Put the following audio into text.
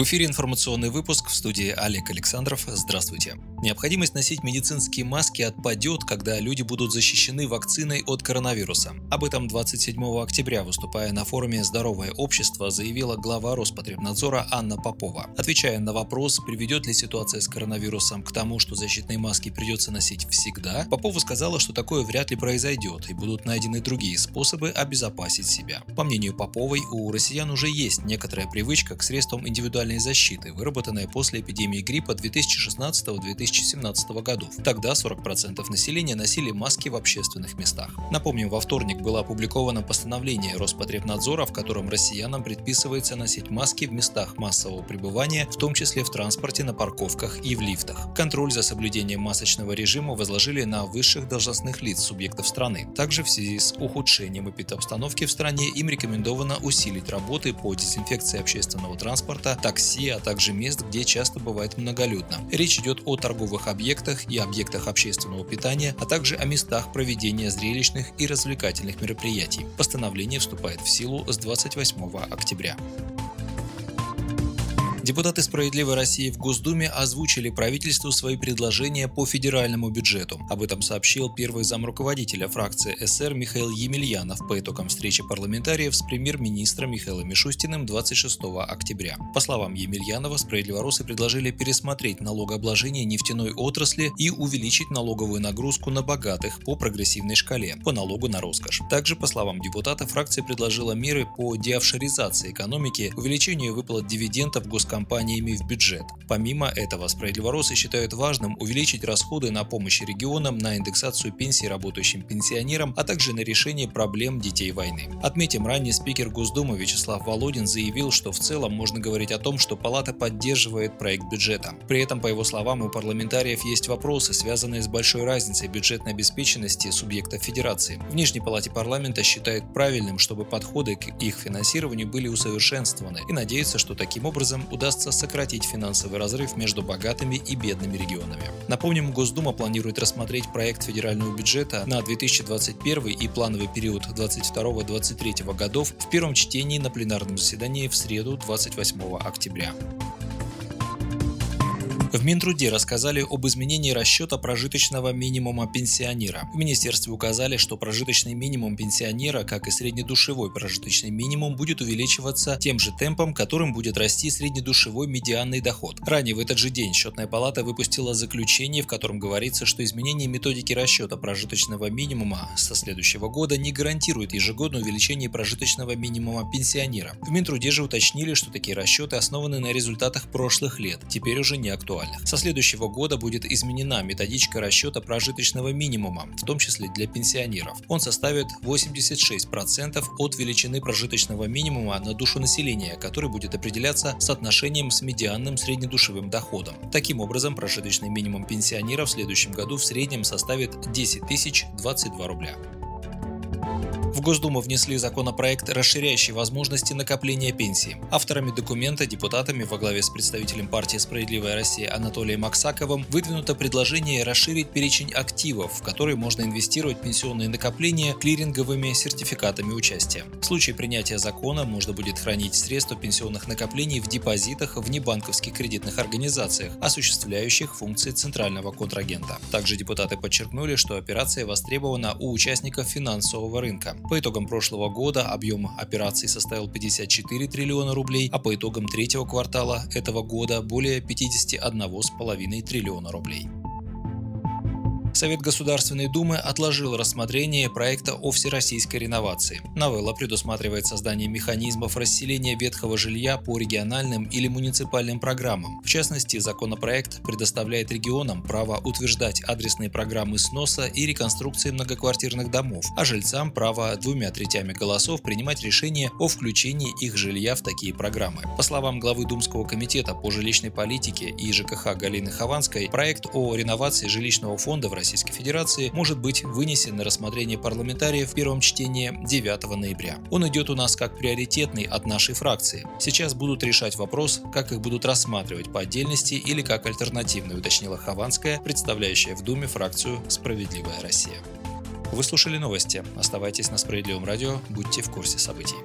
В эфире информационный выпуск в студии Олег Александров. Здравствуйте. Необходимость носить медицинские маски отпадет, когда люди будут защищены вакциной от коронавируса. Об этом 27 октября, выступая на форуме «Здоровое общество», заявила глава Роспотребнадзора Анна Попова. Отвечая на вопрос, приведет ли ситуация с коронавирусом к тому, что защитные маски придется носить всегда, Попова сказала, что такое вряд ли произойдет и будут найдены другие способы обезопасить себя. По мнению Поповой, у россиян уже есть некоторая привычка к средствам индивидуальной индивидуальной защиты, выработанная после эпидемии гриппа 2016-2017 годов. Тогда 40% населения носили маски в общественных местах. Напомним, во вторник было опубликовано постановление Роспотребнадзора, в котором россиянам предписывается носить маски в местах массового пребывания, в том числе в транспорте, на парковках и в лифтах. Контроль за соблюдением масочного режима возложили на высших должностных лиц субъектов страны. Также в связи с ухудшением эпидобстановки в стране им рекомендовано усилить работы по дезинфекции общественного транспорта, такси, а также мест, где часто бывает многолюдно. Речь идет о торговых объектах и объектах общественного питания, а также о местах проведения зрелищных и развлекательных мероприятий. Постановление вступает в силу с 28 октября. Депутаты «Справедливой России» в Госдуме озвучили правительству свои предложения по федеральному бюджету. Об этом сообщил первый замруководителя фракции СР Михаил Емельянов по итогам встречи парламентариев с премьер-министром Михаилом Мишустиным 26 октября. По словам Емельянова, справедливоросы предложили пересмотреть налогообложение нефтяной отрасли и увеличить налоговую нагрузку на богатых по прогрессивной шкале, по налогу на роскошь. Также, по словам депутата, фракция предложила меры по деофшоризации экономики, увеличению выплат дивидендов госкомпаниям компаниями в бюджет. Помимо этого, справедливоросы считают важным увеличить расходы на помощь регионам, на индексацию пенсий работающим пенсионерам, а также на решение проблем детей войны. Отметим, ранее спикер Госдумы Вячеслав Володин заявил, что в целом можно говорить о том, что Палата поддерживает проект бюджета. При этом, по его словам, у парламентариев есть вопросы, связанные с большой разницей бюджетной обеспеченности субъектов Федерации. В Нижней Палате парламента считают правильным, чтобы подходы к их финансированию были усовершенствованы и надеются, что таким образом удастся удастся сократить финансовый разрыв между богатыми и бедными регионами. Напомним, Госдума планирует рассмотреть проект федерального бюджета на 2021 и плановый период 2022-2023 годов в первом чтении на пленарном заседании в среду 28 октября. В Минтруде рассказали об изменении расчета прожиточного минимума пенсионера. В министерстве указали, что прожиточный минимум пенсионера, как и среднедушевой прожиточный минимум, будет увеличиваться тем же темпом, которым будет расти среднедушевой медианный доход. Ранее в этот же день счетная палата выпустила заключение, в котором говорится, что изменение методики расчета прожиточного минимума со следующего года не гарантирует ежегодное увеличение прожиточного минимума пенсионера. В Минтруде же уточнили, что такие расчеты основаны на результатах прошлых лет, теперь уже не актуальны актуальных. Со следующего года будет изменена методичка расчета прожиточного минимума, в том числе для пенсионеров. Он составит 86% от величины прожиточного минимума на душу населения, который будет определяться соотношением с медианным среднедушевым доходом. Таким образом, прожиточный минимум пенсионера в следующем году в среднем составит 10 тысяч 22 рубля. В Госдуму внесли законопроект, расширяющий возможности накопления пенсии. Авторами документа, депутатами во главе с представителем партии «Справедливая Россия» Анатолием Аксаковым выдвинуто предложение расширить перечень активов, в которые можно инвестировать пенсионные накопления клиринговыми сертификатами участия. В случае принятия закона можно будет хранить средства пенсионных накоплений в депозитах в небанковских кредитных организациях, осуществляющих функции центрального контрагента. Также депутаты подчеркнули, что операция востребована у участников финансового рынка. По итогам прошлого года объем операций составил 54 триллиона рублей, а по итогам третьего квартала этого года более 51,5 триллиона рублей. Совет Государственной Думы отложил рассмотрение проекта о всероссийской реновации. Новелла предусматривает создание механизмов расселения ветхого жилья по региональным или муниципальным программам. В частности, законопроект предоставляет регионам право утверждать адресные программы сноса и реконструкции многоквартирных домов, а жильцам право двумя третями голосов принимать решение о включении их жилья в такие программы. По словам главы Думского комитета по жилищной политике и ЖКХ Галины Хованской, проект о реновации жилищного фонда в Российской Федерации может быть вынесен на рассмотрение парламентариев в первом чтении 9 ноября. Он идет у нас как приоритетный от нашей фракции. Сейчас будут решать вопрос, как их будут рассматривать по отдельности или как альтернативный, уточнила Хованская, представляющая в Думе фракцию «Справедливая Россия». Вы слушали новости. Оставайтесь на Справедливом радио, будьте в курсе событий.